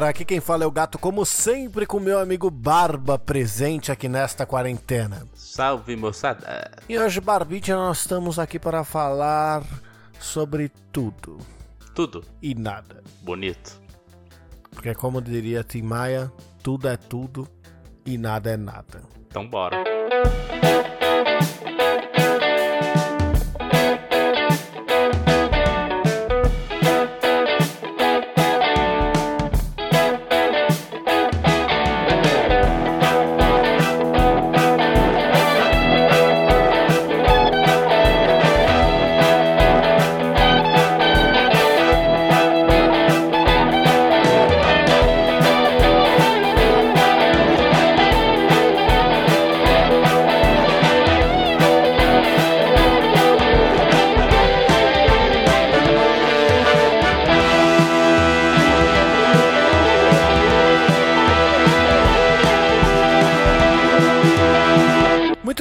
galera, aqui quem fala é o gato, como sempre, com meu amigo Barba presente aqui nesta quarentena. Salve moçada! E hoje, Barbicha, nós estamos aqui para falar sobre tudo Tudo e nada. bonito. Porque, como diria Tim Maia, tudo é tudo e nada é nada. Então bora. Muito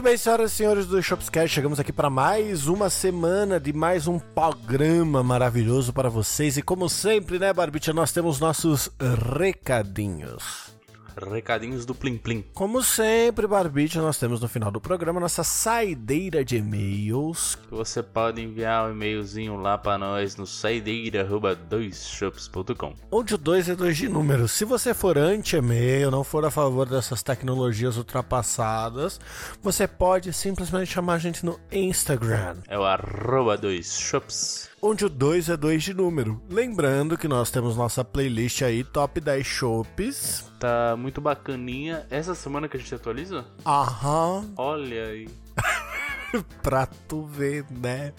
bem, senhoras e senhores do Shopscast, chegamos aqui para mais uma semana de mais um programa maravilhoso para vocês. E como sempre, né, Barbicha, nós temos nossos recadinhos. Recadinhos do Plim Plim. Como sempre, Barbicha, nós temos no final do programa nossa saideira de e-mails. Você pode enviar um e-mailzinho lá pra nós no saideira.doisshops.com. Onde o 2 é 2 de número. Se você for anti-e-mail, não for a favor dessas tecnologias ultrapassadas, você pode simplesmente chamar a gente no Instagram. É o arroba doisshops. Onde o 2 é 2 de número. Lembrando que nós temos nossa playlist aí, Top 10 Shops. Tá muito bacaninha. Essa semana que a gente atualiza? Aham, Olha aí. pra tu ver, né?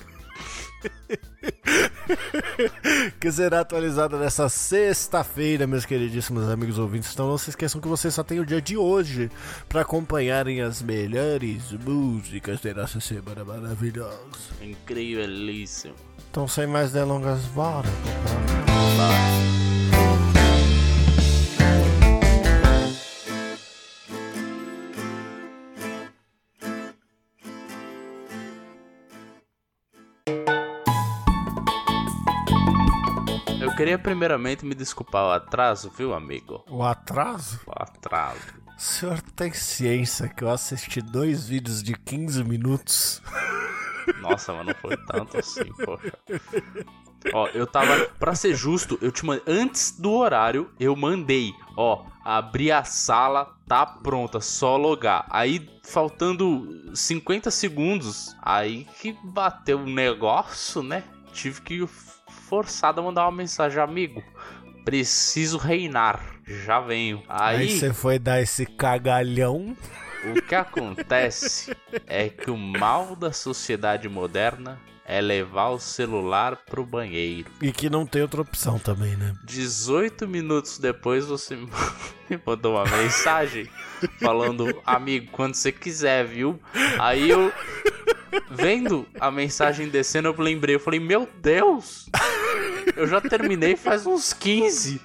que será atualizada nessa sexta-feira, meus queridíssimos amigos ouvintes. Então não se esqueçam que vocês só têm o dia de hoje para acompanharem as melhores músicas da nossa semana maravilhosa. Incrívelíssimo. Então, sem mais delongas, bora. Eu queria primeiramente me desculpar o atraso, viu, amigo? O atraso? O atraso. O senhor tem ciência que eu assisti dois vídeos de 15 minutos? Nossa, mas não foi tanto assim, poxa. Ó, eu tava. Pra ser justo, eu te mandei. Antes do horário, eu mandei. Ó, abri a sala, tá pronta, só logar. Aí, faltando 50 segundos, aí que bateu o negócio, né? Tive que forçado a mandar uma mensagem, amigo. Preciso reinar. Já venho. Aí, você foi dar esse cagalhão. O que acontece é que o mal da sociedade moderna é levar o celular pro banheiro. E que não tem outra opção também, né? 18 minutos depois você me mandou uma mensagem falando, amigo, quando você quiser, viu? Aí eu, vendo a mensagem descendo, eu lembrei, eu falei, meu Deus! Eu já terminei faz uns 15.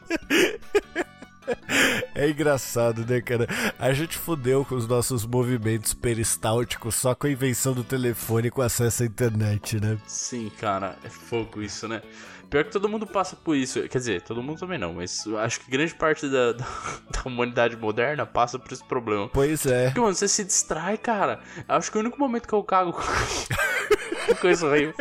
É engraçado, né, cara? A gente fudeu com os nossos movimentos peristálticos só com a invenção do telefone com acesso à internet, né? Sim, cara, é fogo isso, né? Pior que todo mundo passa por isso. Quer dizer, todo mundo também não, mas acho que grande parte da, da, da humanidade moderna passa por esse problema. Pois é. Porque, mano, você se distrai, cara. Acho que o único momento que eu cago. Coisa horrível.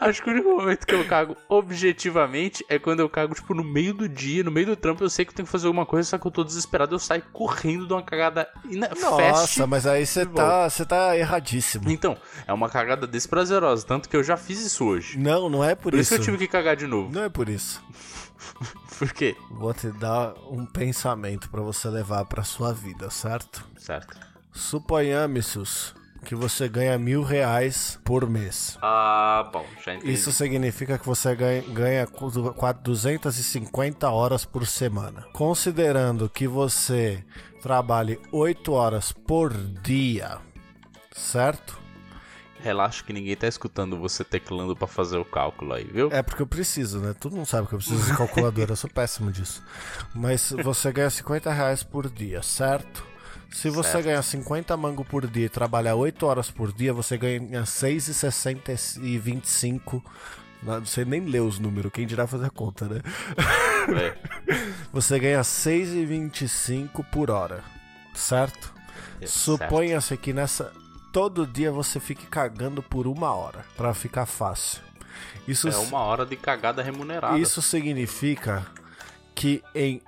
Acho que o único momento que eu cago objetivamente é quando eu cago, tipo, no meio do dia, no meio do trampo. Eu sei que eu tenho que fazer alguma coisa, só que eu tô desesperado. Eu saio correndo de uma cagada ina- fast. Nossa, mas aí você e tá, você tá erradíssimo. Então, é uma cagada desprazerosa. Tanto que eu já fiz isso hoje. Não, não é por, Por isso isso. que eu tive que cagar de novo. Não é por isso. Por quê? Vou te dar um pensamento pra você levar pra sua vida, certo? Certo. Suponhamos que você ganha mil reais por mês. Ah, bom, já entendi. Isso significa que você ganha, ganha cu- 250 horas por semana. Considerando que você trabalhe 8 horas por dia, certo? Relaxa que ninguém tá escutando você teclando pra fazer o cálculo aí, viu? É porque eu preciso, né? Todo mundo sabe que eu preciso de calculadora, eu sou péssimo disso. Mas você ganha 50 reais por dia, certo? Se você Certo. ganhar 50 mango por dia e trabalhar 8 horas por dia, você ganha 6,60 e 25. Não sei nem ler os números, quem dirá fazer a conta, né? velho. Você ganha 6,25 por hora, certo? É, Suponha-se que nessa. Todo dia você fique cagando por uma hora, pra ficar fácil. Isso, É uma hora de cagada remunerada. isso significa que em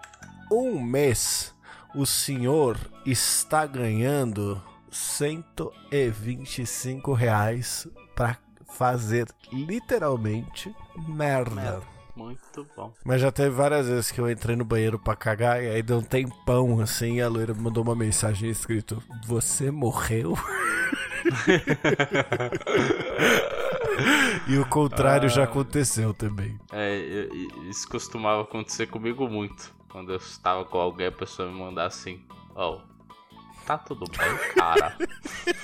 um mês o senhor está ganhando 125 reais pra fazer literalmente merda. Merda. Muito bom. Mas já teve várias vezes que eu entrei no banheiro pra cagar e aí deu um tempão assim e a loira me mandou uma mensagem escrito: Você morreu? e o contrário já aconteceu também. É, isso costumava acontecer comigo muito. Quando eu estava com alguém, a pessoa me mandar assim: Ó, tá tudo bem, cara?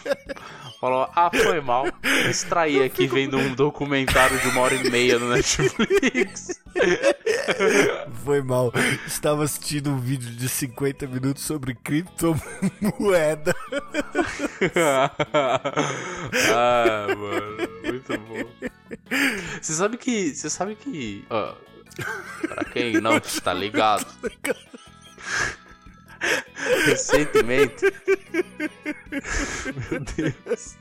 Falou: Ah, foi mal. Distraí aqui vendo um documentário de uma hora e meia no Netflix. Foi mal. Estava assistindo um vídeo de 50 minutos sobre criptomoeda. ah, mano, muito bom. Você sabe que. Você sabe que. Ó, pra quem não está ligado. Recentemente. Meu Deus.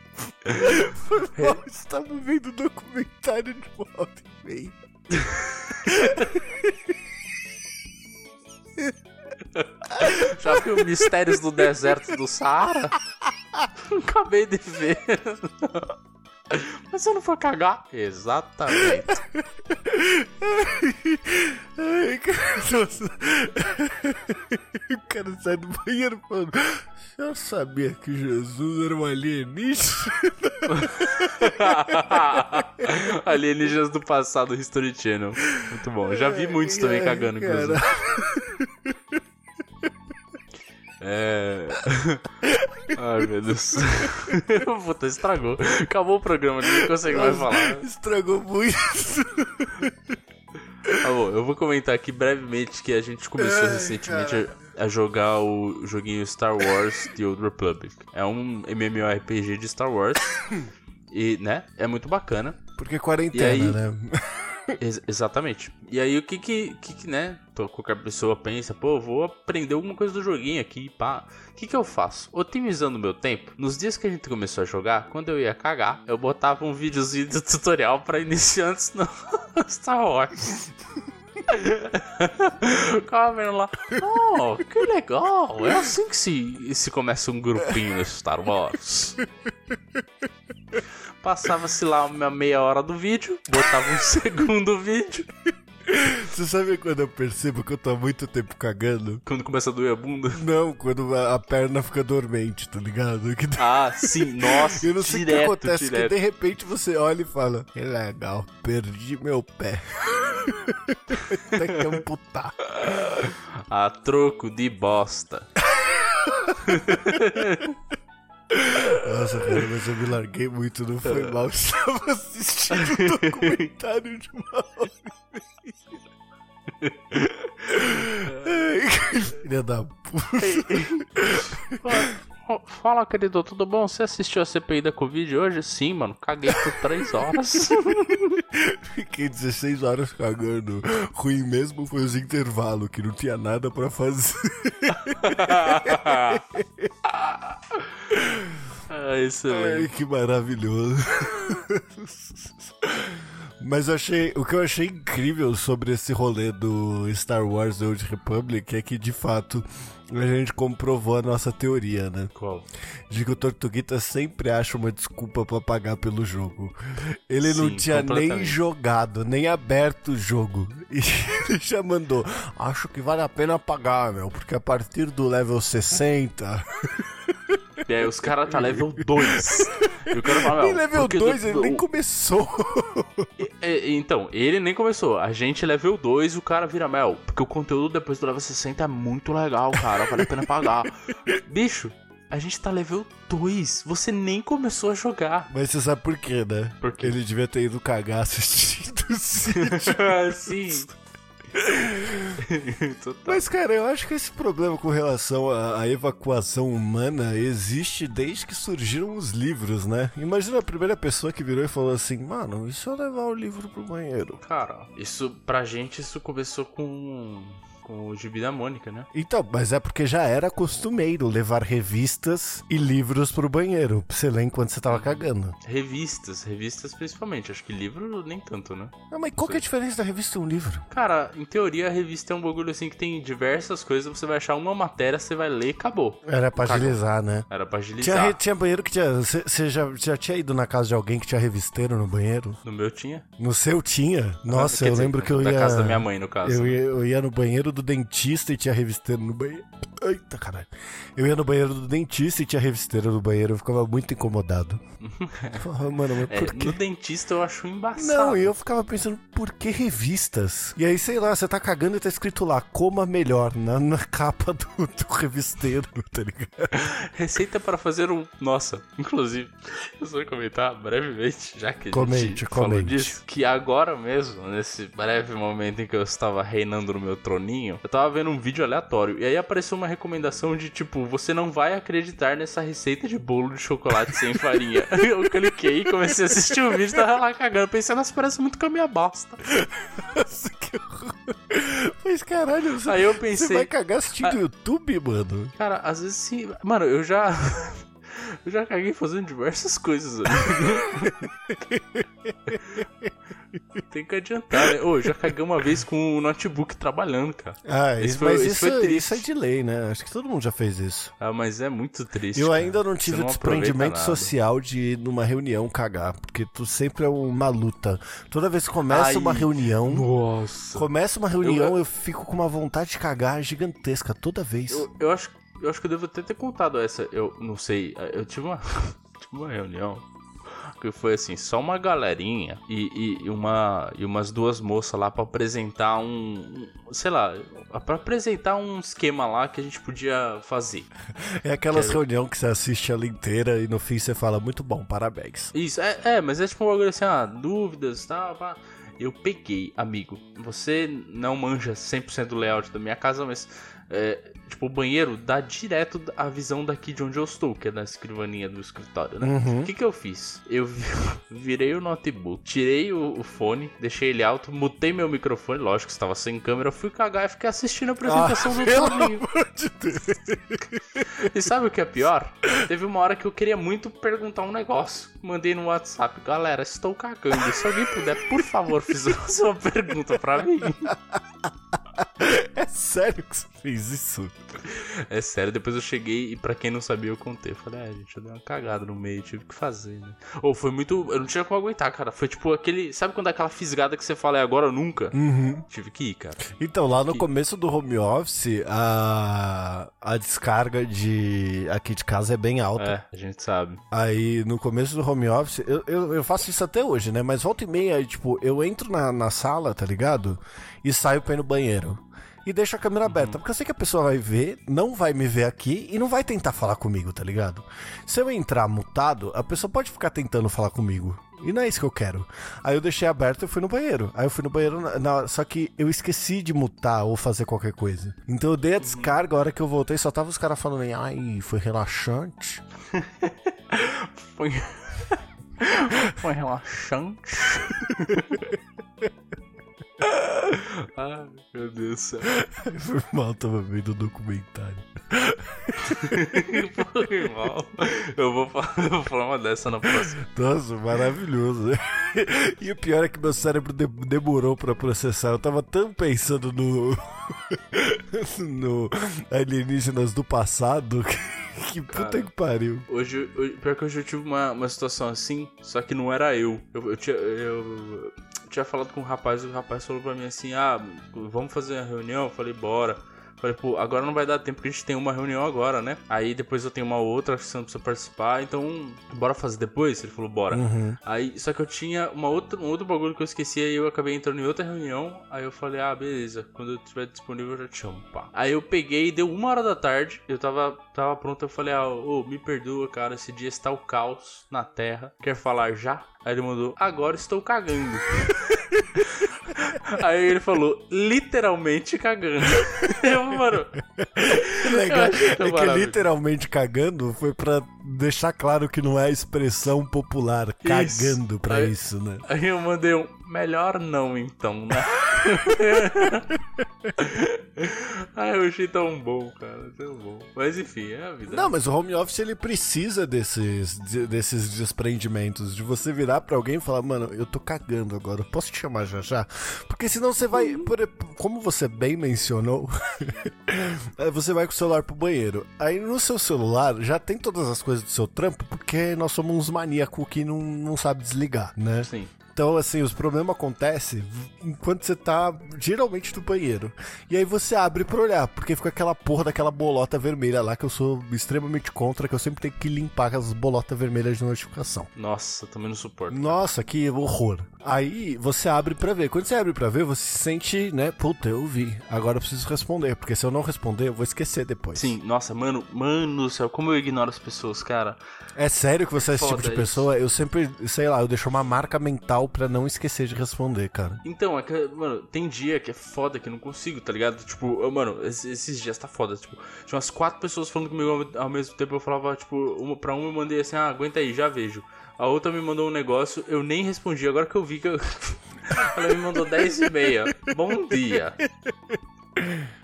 Foi mal. Estava vendo um documentário de uma hora e meia. Já viu Mistérios do Deserto do Saara? Acabei de ver. Mas você não foi cagar? Exatamente. Ai, cara. O cara sai do banheiro falando: Eu sabia que Jesus era um alienígena. Alienígenas do passado, History Channel. Muito bom. Já vi muitos também Ai, cagando, inclusive. cara. É. Ai, meu Deus. Puta, estragou. Acabou o programa, ninguém consegue mais falar. Estragou muito. Tá bom, eu vou comentar aqui brevemente que a gente começou Ai, recentemente a, a jogar o joguinho Star Wars The Old Republic. É um MMORPG de Star Wars. e, né, é muito bacana. Porque quarentena, E aí? né? Ex- exatamente. E aí o que que, que, que, né, qualquer pessoa pensa, pô, vou aprender alguma coisa do joguinho aqui, pá. O que que eu faço? Otimizando o meu tempo, nos dias que a gente começou a jogar, quando eu ia cagar, eu botava um videozinho de tutorial pra iniciantes no Star Wars. Ficava vendo lá, oh, que legal, é assim que se, se começa um grupinho no Star Wars. Passava-se lá uma meia hora do vídeo, botava um segundo vídeo. Você sabe quando eu percebo que eu tô há muito tempo cagando? Quando começa a doer a bunda. Não, quando a, a perna fica dormente, tá ligado? Que Ah, sim, nossa, Eu não sei o que direto, acontece, direto. que de repente você olha e fala: Que legal, perdi meu pé. Tem que amputar. A troco de bosta. Nossa, cara, mas eu me larguei muito, não foi mal. Eu estava assistindo um documentário de uma hora e Filha da puta. Fala, querido, tudo bom? Você assistiu a CPI da Covid hoje? Sim, mano, caguei por três horas. Fiquei 16 horas cagando. Ruim mesmo foi os intervalos, que não tinha nada pra fazer. ah, excelente. Ai, que maravilhoso. Mas eu achei, o que eu achei incrível sobre esse rolê do Star Wars The Old Republic é que, de fato, a gente comprovou a nossa teoria, né? Qual? De que o Tortuguita sempre acha uma desculpa pra pagar pelo jogo. Ele não Sim, tinha nem jogado, nem aberto o jogo. E ele já mandou. Acho que vale a pena pagar, meu, porque a partir do level 60. E aí os caras tá level 2. E o cara fala, Nem "Não, level porque 2, do- ele nem começou. E- e- Então, ele nem começou. A gente level 2 e o cara vira mel. Porque o conteúdo depois do level 60 é muito legal, cara. Vale a pena pagar. Bicho, a gente tá level 2. Você nem começou a jogar. Mas você sabe por quê, né? Por quê? Ele devia ter ido cagar assistindo. Sim. Total. Mas, cara, eu acho que esse problema com relação à, à evacuação humana existe desde que surgiram os livros, né? Imagina a primeira pessoa que virou e falou assim, mano, e se eu levar o livro pro banheiro? Cara, isso pra gente isso começou com com o Gibi da Mônica, né? Então, mas é porque já era costumeiro levar revistas e livros pro banheiro, pra você ler enquanto você tava cagando. Revistas, revistas principalmente. Acho que livro nem tanto, né? Não, mas qual que é a diferença da revista e um livro? Cara, em teoria a revista é um bagulho assim que tem diversas coisas, você vai achar uma matéria, você vai ler e acabou. Era pra Cagou. agilizar, né? Era pra agilizar. Tinha, tinha banheiro que tinha. Você já, já tinha ido na casa de alguém que tinha revisteiro no banheiro? No meu tinha. No seu tinha? Nossa, eu dizer, lembro que eu ia. casa da minha mãe, no caso. Eu ia, eu ia no banheiro do dentista e tinha revisteiro no banheiro. Eita, caralho. Eu ia no banheiro do dentista e tinha revisteiro no banheiro. Eu ficava muito incomodado. Mano, mas É, por quê? no dentista eu acho embaçado. Não, e eu ficava pensando, por que revistas? E aí, sei lá, você tá cagando e tá escrito lá, coma melhor, na, na capa do, do revisteiro, tá ligado? Receita para fazer um. Nossa, inclusive, eu só vou comentar brevemente, já que a Comente, gente falou comente. disso, que agora mesmo, nesse breve momento em que eu estava reinando no meu troninho, eu tava vendo um vídeo aleatório e aí apareceu uma recomendação de tipo, você não vai acreditar nessa receita de bolo de chocolate sem farinha. eu cliquei e comecei a assistir o vídeo, tava lá cagando, pensando, nossa, parece muito com a minha bosta. Nossa, que horror. Mas caralho, você, Aí eu você pensei, vai cagar assistindo YouTube, mano? Cara, às vezes sim. Mano, eu já. Eu já caguei fazendo diversas coisas. Tem que adiantar, né? Ô, eu já caguei uma vez com o notebook trabalhando, cara. Ah, isso, foi- mas isso, foi triste. isso é de lei, né? Acho que todo mundo já fez isso. Ah, mas é muito triste. Eu cara. ainda não tive o aproveita desprendimento social de ir numa reunião cagar, porque tu sempre é uma luta. Toda vez que começa Ai, uma reunião, Nossa. começa uma reunião, eu... fico com uma vontade de cagar gigantesca toda vez. Eu, eu acho, eu acho que eu devo até ter contado essa. Eu não sei. Eu tive uma, tive uma reunião que foi assim, só uma galerinha e, e- e uma e umas duas moças lá pra apresentar um, sei lá, pra apresentar um esquema lá que a gente podia fazer. É aquelas Quero- reuniões que você assiste ela inteira e no fim você fala, muito bom, parabéns. Isso, é, é mas é tipo um bagulho assim, ah, dúvidas, tal, pá. Eu peguei, amigo. Você não manja 100% do layout da minha casa, mas é, tipo, o banheiro dá direto a visão daqui de onde eu estou, que é na escrivaninha do escritório, né? Uhum. O que que eu fiz? Eu vi- virei o notebook, tirei o, o fone, deixei ele alto, mutei meu microfone, lógico, estava sem câmera, fui cagar e fiquei assistindo a apresentação do Ah, pelo Toninho. amor de Deus. E sabe o que é pior? Teve uma hora que eu queria muito perguntar um negócio. Mandei no WhatsApp, galera, estou cagando. Se alguém puder, por favor, fazer uma pergunta pra mim. É sério que você fez isso? É sério, depois eu cheguei e pra quem não sabia eu contei. Eu falei, é, gente, eu dei uma cagada no meio, tive que fazer, né? Ou foi muito. Eu não tinha como aguentar, cara. Foi tipo aquele. Sabe quando é aquela fisgada que você fala é agora ou nunca? Uhum. Tive que ir, cara. Então, lá no Que- começo do home office, a, a descarga de aqui de casa é bem alta. É, a gente sabe. Aí, no começo do home office, eu, eu, eu faço isso até hoje, né? Mas volta e meia, tipo, eu entro na, na sala, tá ligado? E saio pra ir no banheiro. E deixo a câmera aberta, porque eu sei que a pessoa vai ver, não vai me ver aqui e não vai tentar falar comigo, tá ligado? Se eu entrar mutado, a pessoa pode ficar tentando falar comigo. E não é isso que eu quero. Aí eu deixei aberto e fui no banheiro. Aí eu fui no banheiro, na, na- só que eu esqueci de mutar ou fazer qualquer coisa. Então eu dei a descarga, a hora que eu voltei, só tava os caras falando, ai, foi relaxante. Foi. Foi relaxante. Ai, meu Deus do céu. Foi mal, tava vendo o documentário. Foi mal. Eu vou falar, eu vou falar uma dessa na próxima. Nossa, maravilhoso. E o pior é que meu cérebro de- demorou pra processar. Eu tava tão pensando no. no alienígenas do passado que, que puta Cara. que pariu. Hoje, hoje- pior que hoje eu tive uma, uma situação assim, só que não era eu. Eu, eu tinha, eu tinha falado com um rapaz e o rapaz falou pra mim assim: Ah, vamos fazer uma reunião? Eu falei, bora. Falei, pô, agora não vai dar tempo porque a gente tem uma reunião agora, né? Aí depois eu tenho uma outra você não precisa participar, então bora fazer depois? Ele falou, bora. Uhum. Aí, só que eu tinha uma outra, um outro bagulho que eu esqueci, aí eu acabei entrando em outra reunião. Aí eu falei, ah, beleza, quando eu estiver disponível eu já te chamo, pá. Aí eu peguei, deu uma hora da tarde, eu tava, tava pronto, eu falei, ah, ô, me perdoa, cara, esse dia está o caos na terra. Quer falar já? Aí ele mandou, agora estou cagando. Aí ele falou, literalmente cagando. Eu, mano. Que legal. Eu É que literalmente cagando foi pra deixar claro que não é a expressão popular. Cagando pra Aí- isso, né? Aí eu mandei um, melhor não então, né? Ai, eu achei tão bom, cara, tão bom. Mas enfim, é a vida. Não, mas o home office ele precisa desses, de- desses desprendimentos, de você virar pra alguém e falar, mano, eu tô cagando agora, eu posso te chamar já já? Porque senão você vai, por- como você bem mencionou, eh, você vai com o celular pro banheiro. Aí no seu celular já tem todas as coisas do seu trampo, porque nós somos uns maníacos que não, não sabe desligar, né? Sim. Então, assim, os problemas acontecem enquanto você tá geralmente no banheiro. E aí você abre pra olhar, porque fica aquela porra daquela bolota vermelha lá que eu sou extremamente contra, que eu sempre tenho que limpar as bolotas vermelhas de notificação. Nossa, também não suporto. Nossa, que horror. Aí você abre pra ver. Quando você abre pra ver, você se sente, né? Puta, eu vi. Agora eu preciso responder, porque se eu não responder, eu vou esquecer depois. Sim, nossa, mano, mano do céu, como eu ignoro as pessoas, cara. É sério que você é esse tipo Foda de isso. pessoa? Eu sempre, sei lá, eu deixo uma marca mental pra não esquecer de responder, cara. Então, é que, mano, tem dia que é foda que eu não consigo, tá ligado? Tipo, eu, mano, esses, dias tá foda. Tipo, tinha umas quatro pessoas falando comigo ao, ao mesmo tempo. Eu falava, tipo, uma, pra uma eu mandei assim, ah, aguenta aí, já vejo. A outra me mandou um negócio, eu nem respondi. Agora que eu vi que eu. Ela me mandou 10 e meia. Bom dia.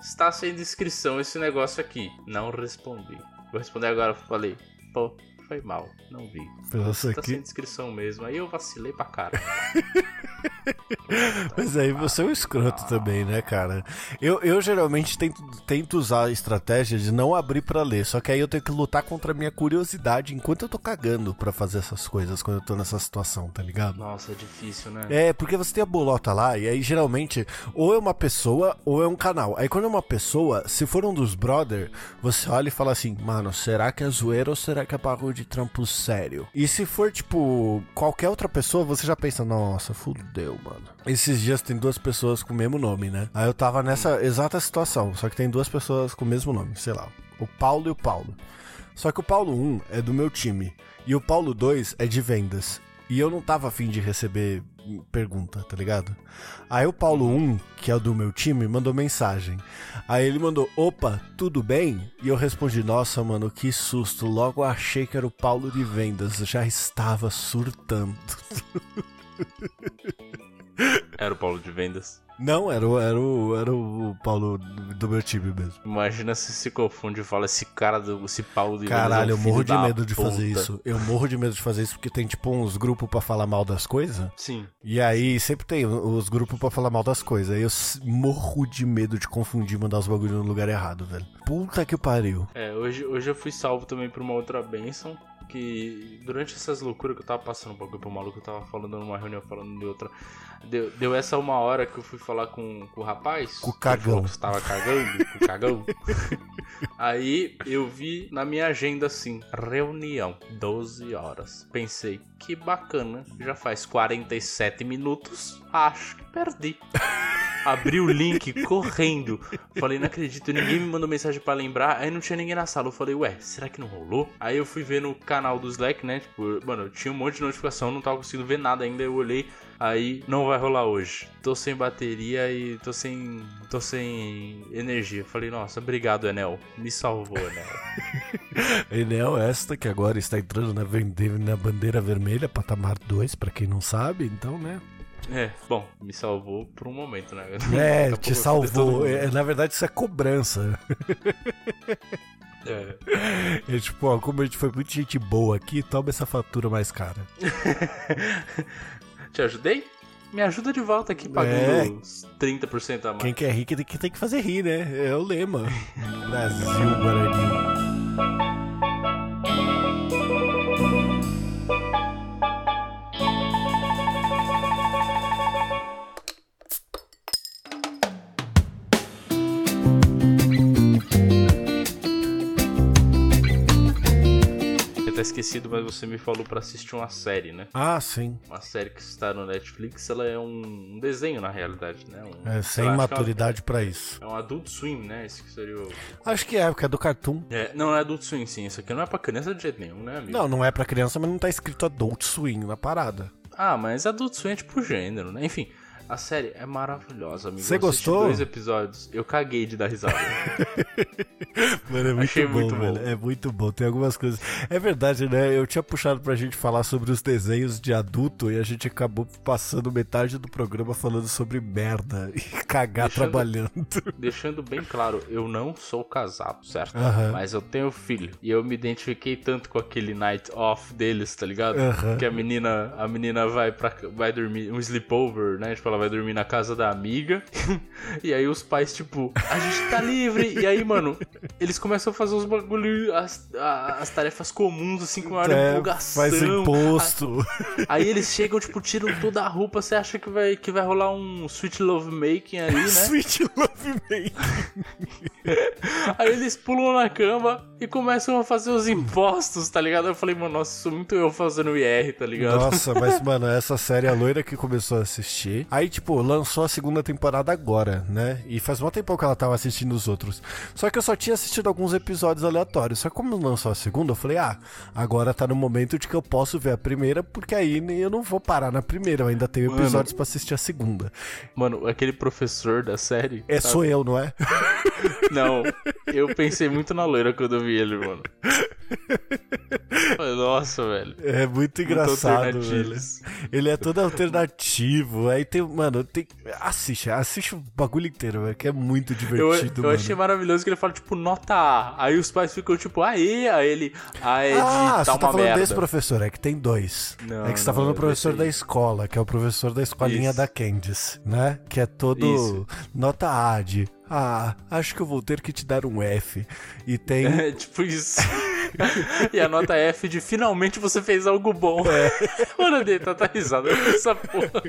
Está sem inscrição esse negócio aqui. Não respondi. Vou responder agora. Falei, pô, foi mal. Não vi. Nossa, Tá que... sem inscrição mesmo. Aí eu vacilei pra cara. Mas aí você é um escroto também, né, cara? Eu, eu geralmente tento, tento usar a estratégia de não abrir pra ler, só que aí eu tenho que lutar contra a minha curiosidade enquanto eu tô cagando pra fazer essas coisas quando eu tô nessa situação, tá ligado? Nossa, é difícil, né? É, porque você tem a bolota lá, e aí geralmente ou é uma pessoa ou é um canal. Aí quando é uma pessoa, se for um dos brother, você olha e fala assim, mano, será que é zoeira ou será que é bagulho de trampo sério? E se for, tipo, qualquer outra pessoa, você já pensa, nossa, fudeu, mano. Esses dias tem duas pessoas com o mesmo nome, né? Aí eu tava nessa exata situação, só que tem duas pessoas com o mesmo nome, sei lá, o Paulo e o Paulo. Só que o Paulo 1 é do meu time e o Paulo 2 é de vendas. E eu não tava afim de receber pergunta, tá ligado? Aí o Paulo 1, que é do meu time, mandou mensagem. Aí ele mandou, opa, tudo bem? E eu respondi, nossa, mano, que susto. Logo achei que era o Paulo de vendas. Já estava surtando. Era o Paulo de vendas. Não, era o, era o, era o Paulo do meu time mesmo. Imagina se se confunde e fala esse cara, do, esse Paulo de Caralho, eu é um morro filho de medo de fazer isso. Eu morro de medo de fazer isso porque tem tipo uns grupos pra falar mal das coisas. Sim. E aí sempre tem os grupos pra falar mal das coisas. Aí eu morro de medo de confundir e mandar os bagulhos no lugar errado, velho. Puta que pariu. É, hoje, hoje eu fui salvo também por uma outra benção. Que durante essas loucuras que eu tava passando um bagulho pro maluco, eu tava falando numa reunião, falando de outra. Deu, deu essa uma hora que eu fui falar com, com o rapaz. Com o cagão. que tava cagando, com o cagão. Aí eu vi na minha agenda assim: reunião, 12 horas. Pensei, que bacana, já faz 47 minutos, acho que perdi. Abri o link correndo. Falei, não acredito, ninguém me mandou mensagem pra lembrar. Aí não tinha ninguém na sala. Eu falei, ué, será que não rolou? Aí eu fui ver no canal do Slack, né? Tipo, mano, eu tinha um monte de notificação, não tava conseguindo ver nada ainda. Eu olhei, aí não vai rolar hoje. Tô sem bateria e tô sem. tô sem energia. Falei, nossa, obrigado, Enel. Me salvou, Enel. Enel esta que agora está entrando na, na bandeira vermelha, patamar 2, pra quem não sabe, então, né? É, bom, me salvou por um momento, né? É, te salvou. É, na verdade, isso é cobrança. É. É tipo, ó, como a gente foi muita gente boa aqui, toma essa fatura mais cara. Te ajudei? Me ajuda de volta aqui pagando É. uns 30% a mais. Quem quer rir que tem que, tem que fazer rir, né? É o lema. Brasil, Guarani. Esquecido, mas você me falou pra assistir uma série, né? Ah, sim. Uma série que está no Netflix, ela é um, desenho na realidade, né? Um, É, sem que maturidade pra isso. É um, é Adult Swim, né? Esse que seria o... Acho que é, porque é do Cartoon. É, não, é Adult Swim, sim. Isso aqui não é pra criança de jeito nenhum, né, amigo? Não, não é pra criança, mas não tá escrito Adult Swing na parada. Ah, mas Adult Swim é tipo gênero, né? Enfim, A série é maravilhosa, amigo. Você gostou? dois episódios. Eu caguei de dar risada. Mano, é muito Achei bom, muito bom. velho. É muito bom. Tem algumas coisas. É verdade, né? Eu tinha puxado pra gente falar sobre os desenhos de adulto e a gente acabou passando metade do programa falando sobre merda e cagar Deixando- trabalhando. Deixando bem claro, eu não sou casado, certo? Aham. Mas eu tenho filho. E eu me identifiquei tanto com aquele night off deles, tá ligado? Aham. Que a menina, a menina vai para vai dormir, um sleepover, né? Tipo, ela vai dormir na casa da amiga. e aí os pais, tipo, a gente tá livre. E aí, mano, eles começam a fazer os bagulho, as, a- as tarefas comuns, assim, com maior É, empolgação. faz imposto. Aí eles chegam, tipo, tiram toda a roupa, você acha que vai, que vai rolar um sweet love making ali, né? Sweet Love Me. Aí eles pulam na cama e começam a fazer os impostos, tá ligado? Eu falei, mano, nossa, isso é muito eu fazendo IR, tá ligado? Nossa, mas, mano, essa série a loira que começou a assistir. Aí, tipo, lançou a segunda temporada agora, né? E faz um tempão que ela tava assistindo os outros. Só que eu só tinha assistido alguns episódios aleatórios. Só que como lançou a segunda, eu falei, ah, agora tá no momento de que eu posso ver a primeira, porque aí eu não vou parar na primeira. Eu ainda tenho episódios pra assistir a segunda. Mano, aquele professor da série. É, sabe? sou eu, não é? Não, eu pensei muito na loira quando eu vi ele, mano. Nossa, velho. É muito Muito engraçado, velho. alternativos. Ele é todo alternativo. Aí tem, mano, tem. Assiste, assiste o bagulho inteiro, velho, que é muito Eu, divertido, eu mano. achei maravilhoso que ele fala, tipo, nota A. Aí os pais ficam, tipo, aê, aí ele. Ah, é Ah, você tá falando merda. desse professor, é que tem dois. Não, é que você tá falando do professor da aí. escola, que é o professor da escolinha Isso. da Candice, né? Que é todo Isso. nota A de. Ah, acho que eu vou ter que te dar um F. E tem. É, tipo isso. e a nota F de finalmente você fez algo bom. É. Mano, tá, risada com essa porra.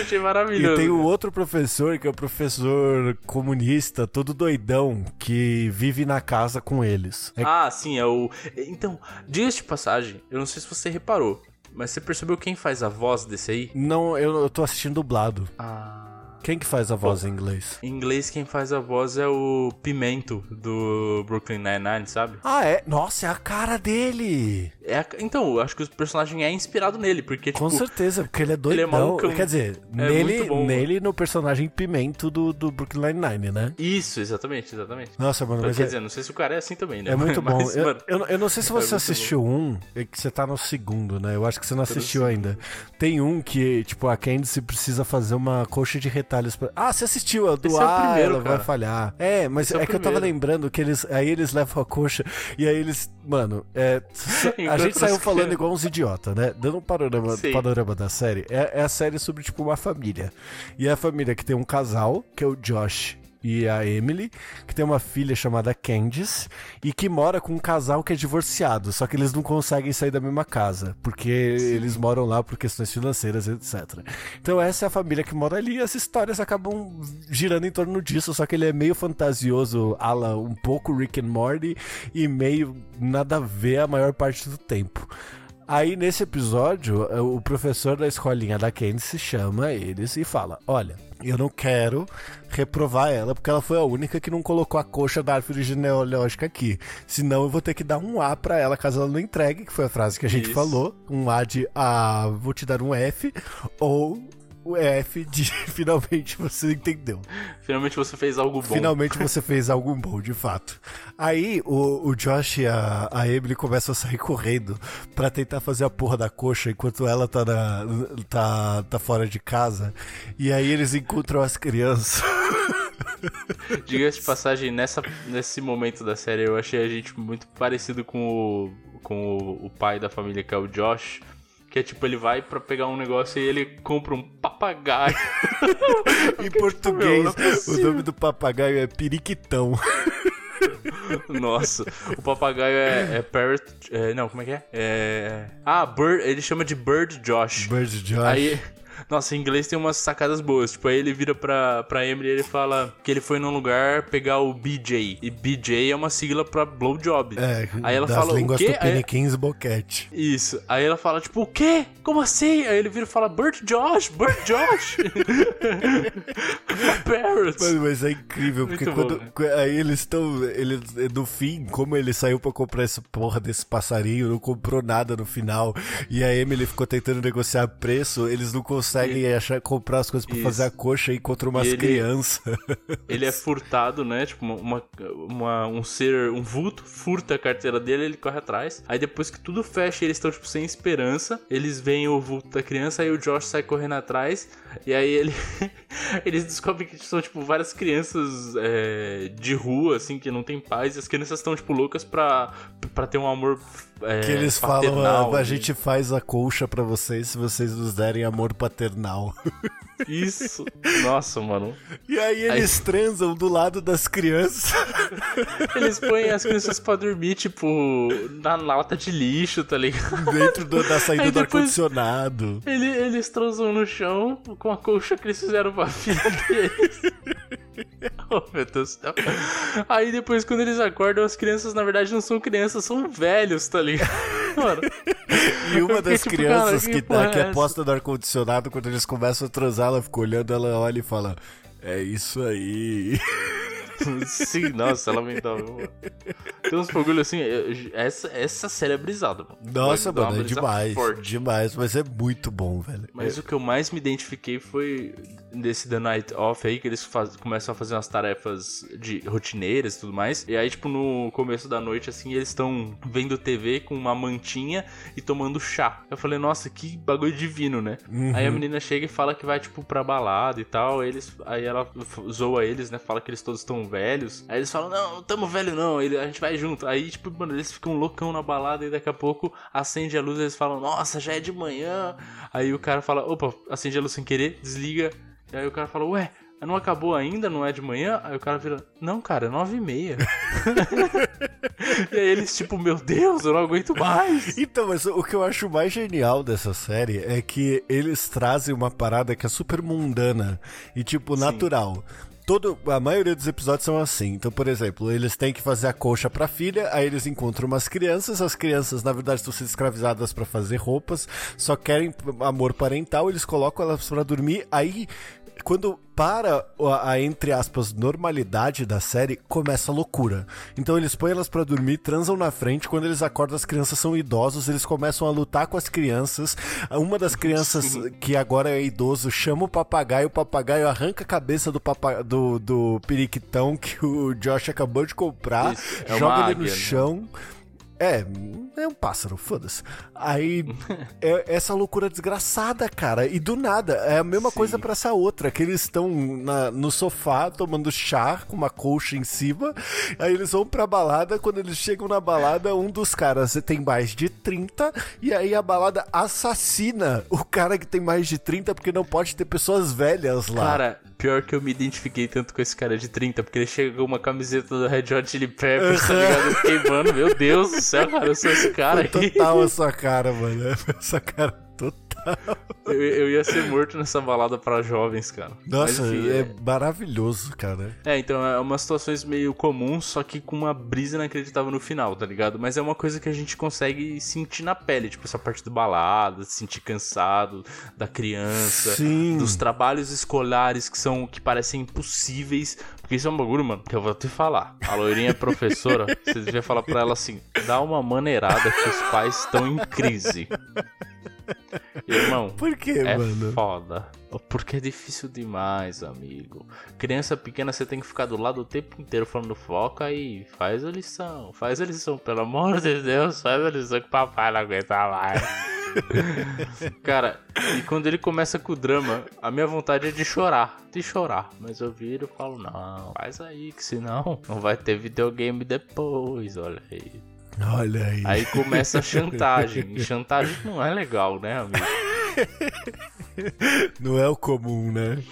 Achei E maravilhoso. tem o outro professor, que é o professor comunista, todo doidão, que vive na casa com eles. É Ah, sim, é o. Então, dias de passagem, eu não sei se você reparou, mas você percebeu quem faz a voz desse aí? Não, eu, eu tô assistindo dublado. Ah. Quem que faz a voz em inglês? Em inglês, quem faz a voz é o Pimento do Brooklyn Nine-Nine, sabe? Ah, é? Nossa, é a cara dele! É a- Então, eu acho que o personagem é inspirado nele, porque, Com tipo, certeza, porque ele é ele é doidão. malucão. Quer dizer, É nele, bom, nele no personagem Pimento do, do Brooklyn Nine-Nine, né? Isso, exatamente, exatamente. Nossa, mano, mas Quer é, dizer, não sei se o cara é assim também, né? é muito bom. Mas, eu, mano, eu, eu não sei se é você muito assistiu um, é que você tá no segundo, né? Eu acho que você não assistiu ainda. Tem um que, tipo, a Candice precisa fazer uma coxa de pra... Ah, você assistiu, é o do Esse é ah, primeiro, ela vai cara. falhar. É, mas Esse é é, que eu tava lembrando que eles... Aí eles levam a coxa e aí eles... Mano, é... a gente saiu falando caras- igual uns idiota, né? Dando um panorama, Sim. panorama da série. É, é a série sobre, tipo, uma família. E é a família que tem um casal, que é o Josh e a Emily, que tem uma filha chamada Candice e que mora com um casal que é divorciado, só que eles não conseguem sair da mesma casa, porque eles moram lá por questões financeiras, etc. Então essa é a família que mora ali e as histórias acabam girando em torno disso, só que ele é meio fantasioso, ala um pouco Rick and Morty e meio nada a ver a maior parte do tempo. Aí nesse episódio, o professor da escolinha da Candice chama eles e fala: Olha, eu não quero reprovar ela porque ela foi a única que não colocou a coxa da árvore genealógica aqui. Senão eu vou ter que dar um A pra ela caso ela não entregue, que foi a frase que a gente Isso. falou. Um A de ah, vou te dar um F, ou o F de finalmente você entendeu. Finalmente você fez algo bom. Finalmente você fez algo bom, de fato. Aí o, o Josh e a, a Emily começam a sair correndo pra tentar fazer a porra da coxa enquanto ela tá, na, tá, tá fora de casa. E aí eles encontram as crianças. Diga-se de passagem, nessa, nesse momento da série eu achei a gente muito parecido com o, com o, o pai da família, que é o Josh. Que é tipo, ele vai pra pegar um negócio e ele compra um papagaio. em português, é o nome do papagaio é Periquitão. Nossa, o papagaio é, é parrot. é, não, como é que é? é? Ah, bird, ele chama de Bird Josh. Bird Josh. Aí, nossa, em inglês tem umas sacadas boas. Tipo, aí ele vira pra, pra Emily e ele fala que ele foi num lugar pegar o BJ. E BJ é uma sigla pra blowjob. é, aí ela das fala, línguas do Aí- Boquete. Isso. Aí ela fala, tipo, o quê? Como assim? Aí ele vira e fala, Bert Josh, Bert Josh. Parrots. Mano, mas é incrível, porque Muito bom, quando. né? qu- Aí eles estão. Eles, no fim, como ele saiu pra comprar essa porra desse passarinho, não comprou nada no final. E a Emily ficou tentando negociar preço, eles não conseguem consegue E- achar, comprar as coisas pra Isso. fazer a coxa e encontra umas ele- crianças. Ele é furtado, né? Tipo, uma- uma- um ser, um vulto, furta a carteira dele, ele corre atrás. Aí depois que tudo fecha, eles estão, tipo, sem esperança. Eles veem o vulto da criança, aí o Josh sai correndo atrás. E aí ele. eles descobrem que são, tipo, várias crianças é, de rua, assim, que não tem pais. E as crianças estão, tipo, loucas pra, pra ter um amor. É, que eles falam, paternal, ah, a né? gente faz a colcha pra vocês se vocês nos derem amor paternal. Isso. Nossa, mano. E aí eles transam do lado das crianças. Eles põem as crianças pra dormir, tipo, na lata de lixo, tá ligado? dentro do- da saída Aí do ar-condicionado. Ele- eles transam no chão com a colcha que eles fizeram pra filha deles. oh, meu Deus do céu. Aí depois, quando eles acordam, as crianças, na verdade, não são crianças, são velhos, tá ligado? Mano, E uma das tipo, crianças cara, que, tá, que é é essa? posta no ar-condicionado, quando eles começam a transar, ela fica olhando, ela olha e fala: É isso aí. sim, nossa, é lamentável. Tem uns bagulho assim, essa, essa série é brisada, mano. Nossa, mano, é demais. forte. Demais, mas é muito bom, velho. Mas o que eu mais me identifiquei foi desse The Night Off aí, que eles faz- começam a fazer umas tarefas de rotineiras e tudo mais. E aí, tipo, no começo da noite, assim, eles estão vendo TV com uma mantinha e tomando chá. Eu falei, nossa, que bagulho divino, né? Uhum. Aí a menina chega e fala que vai, tipo, pra balada e tal. Eles, aí ela zoa eles, né? Fala que eles todos estão velhos. Aí eles falam, não, não tamo velho não, ele, a gente vai junto. Aí, tipo, mano, eles ficam loucão na balada e daqui a pouco acende a luz e eles falam, nossa, já é de manhã. Aí o cara fala, opa, acende a luz sem querer, desliga. E aí o cara fala, ué, não acabou ainda, não é de manhã? Aí o cara vira, não, cara, é nove e meia. e aí eles, tipo, meu Deus, eu não aguento mais. Então, mas o que eu acho mais genial dessa série é que eles trazem uma parada que é super mundana e, tipo, natural. Todo, a maioria dos episódios são assim. Então, por exemplo, eles têm que fazer a colcha pra filha, aí eles encontram umas crianças. As crianças, na verdade, estão sendo escravizadas pra fazer roupas, só querem amor parental, eles colocam elas pra dormir. Aí, quando para a, a, entre aspas, normalidade da série, começa a loucura. Então eles põem elas pra dormir, transam na frente, quando eles acordam as crianças são idosos, eles começam a lutar com as crianças. Uma das crianças que agora é idoso chama o papagaio, o papagaio arranca a cabeça do, papa, do, do periquitão que o Josh acabou de comprar, Isso, é joga ele águia, no né? É, é um pássaro, foda-se. Aí, é essa loucura desgraçada, cara. E do nada, é a mesma Sim. coisa pra essa outra, que eles estão no sofá tomando chá com uma colcha em cima. Aí eles vão pra balada, quando eles chegam na balada, um dos caras tem mais de 30, e aí a balada assassina o cara que tem mais de 30, porque não pode ter pessoas velhas lá. Cara, pior que eu me identifiquei tanto com esse cara de 30, porque ele chega com uma camiseta do Red Hot Chili Peppers, tá ligado? Eu fiquei, mano, meu Deus céu, cara, eu sou esse cara Foi total a sua cara, mano. Essa cara total. Eu, eu ia ser morto nessa balada pra jovens, cara. Nossa, Mas, enfim, é maravilhoso, cara. É, então é umas situações meio comuns, só que com uma brisa inacreditável no final, tá ligado? Mas é uma coisa que a gente consegue sentir na pele, tipo essa parte do balada, se sentir cansado da criança, Sim. dos trabalhos escolares que são que parecem impossíveis, porque isso é um bagulho, mano, que eu vou te falar. A loirinha é professora, você devia falar pra ela assim: dá uma maneirada que os pais estão em crise. Irmão, Por que, é mano? foda. Porque é difícil demais, amigo. Criança pequena, você tem que ficar do lado o tempo inteiro falando foca aí. Faz a lição, faz a lição, pelo amor de Deus, faz a lição que o papai não aguenta mais. Cara, e quando ele começa com o drama, a minha vontade é de chorar, de chorar. Mas eu viro e falo, não, faz aí, que senão não vai ter videogame depois, olha aí. Olha aí. Aí começa a chantagem. E chantagem não é legal, né, amigo? Não é o comum, né?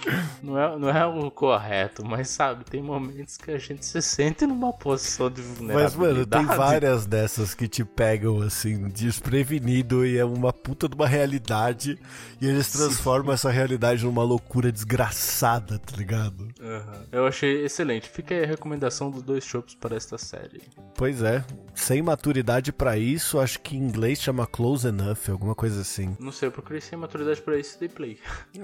Não é, não é o correto, mas sabe, tem momentos que a gente se sente numa posição de Mas, mano, tem vulnerabilidade. várias dessas que te pegam, assim, desprevenido e é uma puta de uma realidade. E eles transformam essa realidade numa loucura desgraçada, tá ligado? Aham. Eu achei excelente. Fica aí a recomendação dos dois chopps para esta série. Pois é. Sem maturidade pra isso, acho que em inglês chama close enough, alguma coisa assim. Não sei, eu procurei sem maturidade pra isso e dei Play.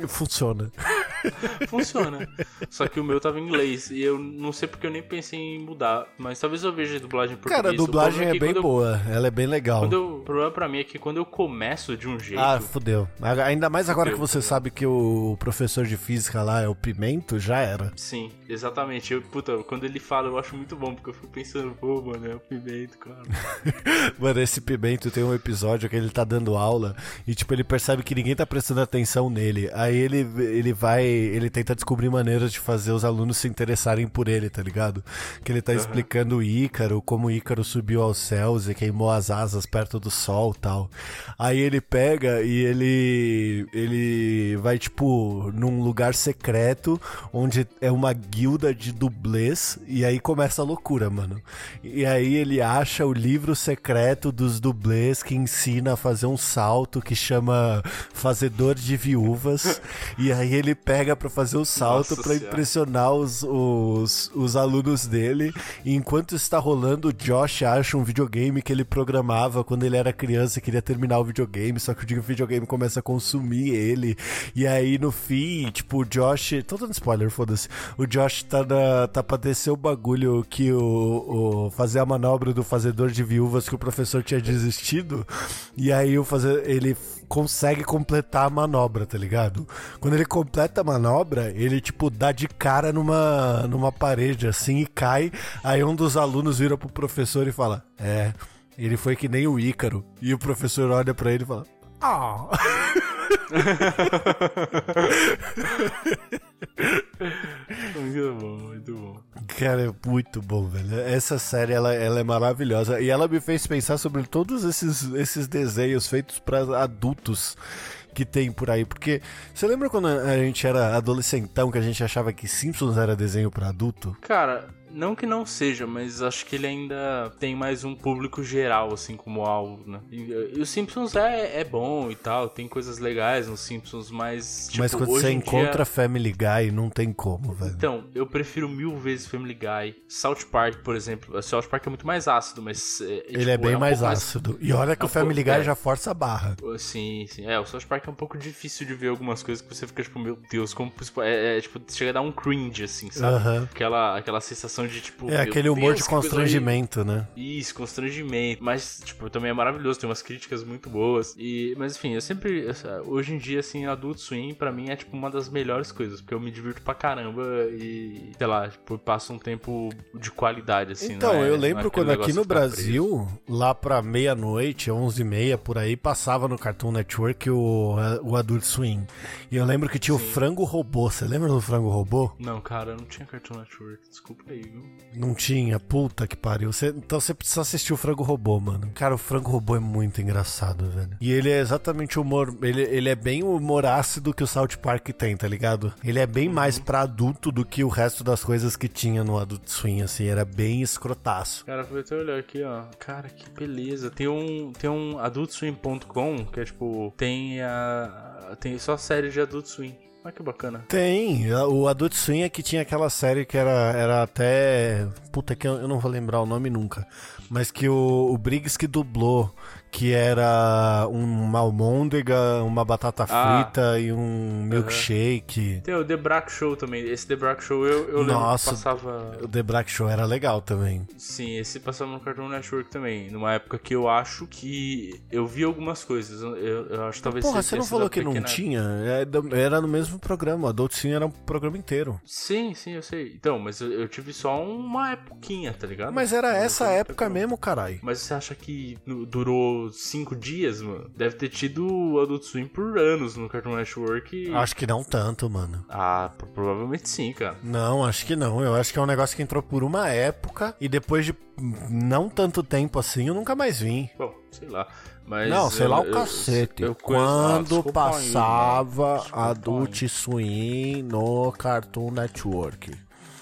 Funciona. Funciona. Só que o meu tava em inglês. E eu não sei porque eu nem pensei em mudar. Mas talvez eu veja a dublagem em português. Cara, a dublagem é, que bem eu- boa. Ela é bem legal. Eu, o problema pra mim é que quando eu começo de um jeito. Ah, fudeu. Ainda mais agora que Fudeu, você fudeu. sabe que o professor de física lá é o Pimento, já era. Sim, exatamente. Eu, puta, quando ele fala, eu acho muito bom, porque eu fico pensando, pô, mano, é o pimento, cara. Mano, esse Pimento tem um episódio que ele tá dando aula e, tipo, ele percebe que ninguém tá prestando atenção nele. Aí ele, ele vai, ele tenta descobrir maneiras de fazer os alunos se interessarem por ele, tá ligado? Que ele tá explicando o Ícaro, como o Ícaro subiu aos céus e queimou as asas perto do sol tal. Aí ele pega e ele, ele vai, tipo, num lugar secreto onde é uma guilda de dublês e aí começa a loucura, mano. E aí ele acha o livro secreto dos dublês que ensina a fazer um salto que chama Fazedor de Viúvas. e aí ele pega pra fazer o salto Senhora. impressionar os, os, os alunos dele. E enquanto está rolando, o Josh acha um videogame que ele programava quando ele era criança e queria terminar o videogame, só que o videogame começa a consumir ele. E aí no fim, tipo, o Josh. Tô dando spoiler, foda-se. O Josh tá, na, tá pra descer o bagulho que o, o. fazer a manobra do fazedor de viúvas que o professor tinha desistido. E aí o fazer, ele consegue completar a manobra, tá ligado? Quando ele completa a manobra, ele tipo dá de cara numa, numa parede assim e cai. Aí um dos alunos vira pro professor e fala: É, ele foi que nem o Ícaro. E o professor olha pra ele e fala: Ah. Muito bom, muito bom. Cara, é muito bom, velho. Essa série, ela, ela é maravilhosa. E ela me fez pensar sobre todos esses, esses desenhos feitos pra adultos que tem por aí. Porque você lembra quando a gente era adolescentão que a gente achava que Simpsons era desenho pra adulto? Cara, não que não seja, mas acho que ele ainda tem mais um público geral, assim, como alvo, né? E, e o Simpsons é, é bom e tal, tem coisas legais nos Simpsons, mas. Tipo, Mas quando você encontra Dia... Family Guy, não tem como, velho. Então, eu prefiro mil vezes Family Guy. South Park, por exemplo. South Park é muito mais ácido, mas. É, Ele é tipo, bem um mais ácido. E olha que é o Family pouco- Guy é. já força a barra. Sim, sim. É, o South Park é um pouco difícil de ver algumas coisas que você fica, tipo, meu Deus, como. É, é, tipo, chega a dar um cringe, assim, sabe? Aham. Aquela, aquela sensação de, tipo. É aquele humor Deus, de coisa constrangimento, né? Isso, constrangimento. Mas, tipo, também é maravilhoso, tem umas críticas muito boas. E, mas, enfim, eu sempre. Hoje em dia, assim, Adult Swim, pra mim, é, tipo, uma das melhores coisas. Porque eu me divirto pra caramba e, sei lá, tipo, passo um tempo de qualidade, assim. Então, é- eu é lembro aquele quando aqui no ficar Brasil, lá pra meia-noite, 11 e meia, por aí, passava no Cartoon Network o, o Adult Swim. E eu lembro que tinha o Frango Robô. Você lembra do Frango Robô? preso. Não, cara, não tinha Cartoon Network. Desculpa aí, viu? Não tinha, puta que pariu. Você- então você precisa assistir o Frango Robô, mano. Cara, o Frango Robô é muito engraçado, velho. E ele é exatamente o humor. Ele, ele é bem o humor ácido que o South Park tem, tá ligado? Ele é bem mais pra adulto do que o resto das coisas que tinha no Adult Swim, assim. Era bem escrotaço. Cara, vou até olhar aqui, ó. Cara, que beleza. Tem um, tem um adultswim.com que é tipo, tem a tem só série de Adult Swim. Olha que bacana. Tem, o Adult Swim é que tinha aquela série que era, era até. Puta, que eu, eu não vou lembrar o nome nunca. Mas que o, o Briggs que dublou, que era uma almôndega, uma batata Ah. frita e um milkshake. Tem o The Brack Show também. Esse The Brack Show eu, eu lembro Nossa. que passava. O The Black Show era legal também. Sim, esse passava no Cartoon Network também. Numa época que eu acho que eu vi algumas coisas. Eu, eu- acho que talvez Porra, você não falou que não pequena- tinha? É Era no mesmo programa. Adult Swim era um programa inteiro. Sim, sim, eu sei. Então, mas eu, eu tive só uma époquinha, tá ligado? Mas era Não essa época não. mesmo, carai. Mas você acha que no- cinco dias, mano? Deve ter tido Adult Swim por anos no Cartoon Network. e- Acho que não tanto, mano. Ah, pro- provavelmente sim, cara. Não, acho que não. Eu acho que é um negócio que entrou por uma época e depois de não tanto tempo assim, eu nunca mais vim. Bom, sei lá. Mas não, sei eu- lá o eu- cacete. eu ah, Quando aí, passava. Desculpa Adult aí. Swim no Cartoon Network.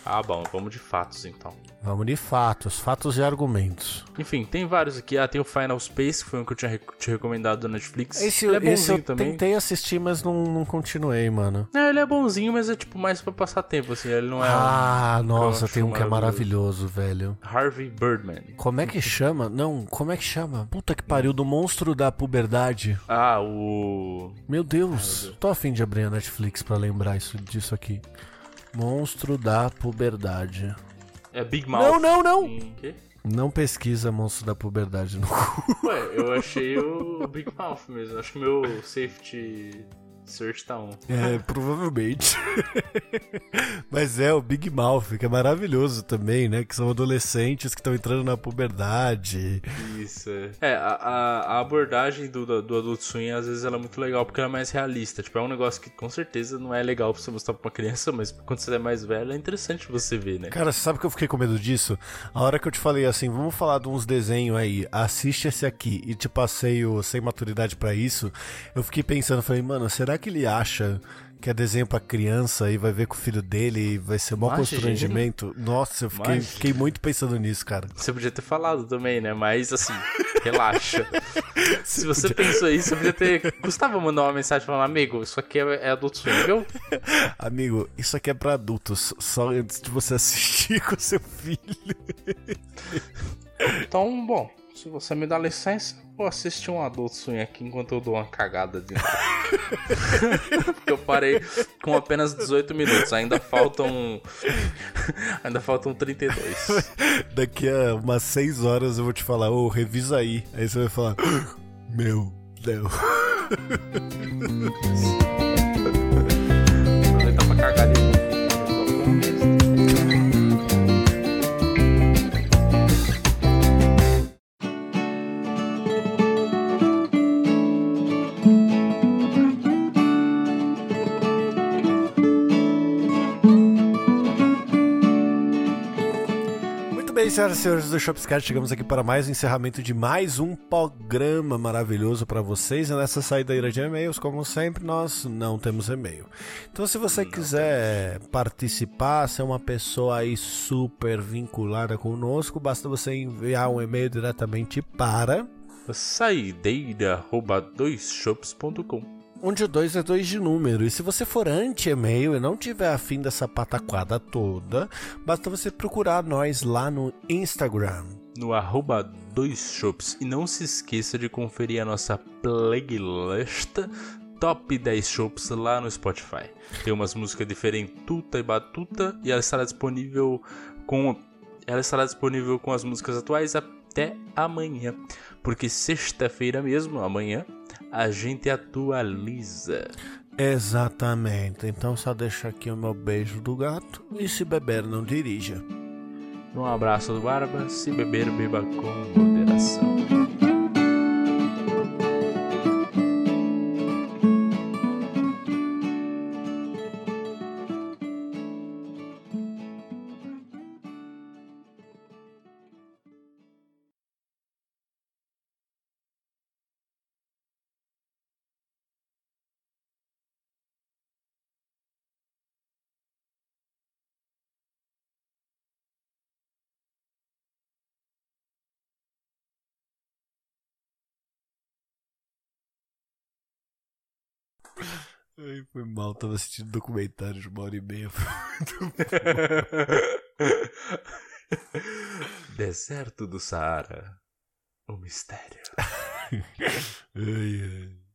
Ah, bom, vamos de fatos então. Vamos de fatos, fatos e argumentos. Enfim, tem vários aqui. Ah, tem o Final Space, que foi um que eu tinha rec- te recomendado da Netflix. Esse, ele é esse bonzinho eu também. tentei assistir, mas não, não continuei, mano. É, ele é bonzinho, mas é tipo mais pra passar tempo, assim. Ele não é Ah, nossa, acho tem um que é maravilhoso. velho. um Harvey Birdman. Como é que chama? Não, como é que chama? Puta que pariu, do monstro da puberdade. Ah, o. Meu Deus, tô afim de abrir a Netflix pra lembrar isso, disso aqui. Monstro da puberdade. É Big Mouth. Não, não, não! Em quê? Não pesquisa monstro da puberdade no cu. Ué, eu achei o Big Mouth mesmo. Acho que meu safety search tá on. É, provavelmente. Mas é o Big Mouth, que é maravilhoso também, né? Que são adolescentes que estão entrando na puberdade. Isso, é. É, a, a- a abordagem do, do, do Adult Swim, às vezes, ela é muito legal, porque ela é mais realista. Tipo, é um negócio que com certeza não é legal pra você mostrar pra uma criança, mas quando você é mais velho, é interessante você ver, né? Cara, sabe que eu fiquei com medo disso? A hora que eu te falei assim, vamos falar de uns desenhos aí, assiste esse aqui, e te passei o sem maturidade pra isso, eu fiquei pensando, falei, mano, será que ele acha que é desenho pra criança e vai ver com o filho dele e vai ser mó Imagina. constrangimento? Nossa, eu fiquei, fiquei muito pensando nisso, cara. Você podia ter falado também, né? Mas, assim, relaxa. Se você pensou isso, você podia ter... Gustavo mandou uma mensagem falando, amigo, isso aqui é, é Adult Swim, viu? Amigo, isso aqui é pra adultos, só antes de você assistir com seu filho. Então, bom, se você me dá licença, vou assistir um Adult Swim aqui enquanto eu dou uma cagada de Porque eu parei com apenas 18 minutos, ainda faltam. ainda faltam 32. Daqui a umas 6 horas eu vou te falar, ô, revisa aí. Aí você vai falar, meu Deus. Aproveitar pra cagar de senhoras e senhores do Shopscast, chegamos aqui para mais um encerramento de mais um programa maravilhoso para vocês. E nessa saída de e-mails, como sempre, nós não temos e-mail. Então, se você quiser participar, ser uma pessoa aí super vinculada conosco, basta você enviar um e-mail diretamente para Saideira arroba doisshops.com onde o 2 é 2 de número. E se você for anti-e-mail e não tiver afim dessa pataquada toda, basta você procurar nós lá no Instagram. no arroba doisshops. E não se esqueça de conferir a nossa playlist Top 10 Shops lá no Spotify. Tem umas músicas diferentes, tuta e batuta, e ela estará disponível com ela estará disponível com as músicas atuais até amanhã, porque sexta-feira mesmo, amanhã, a gente atualiza. Exatamente. Então só deixa aqui o meu beijo do gato e se beber não dirija. Um abraço do Barba, se beber, beba com moderação. Ai, foi mal, tava assistindo documentário de uma hora e meia. Deserto do Saara. O mistério. ai, ai.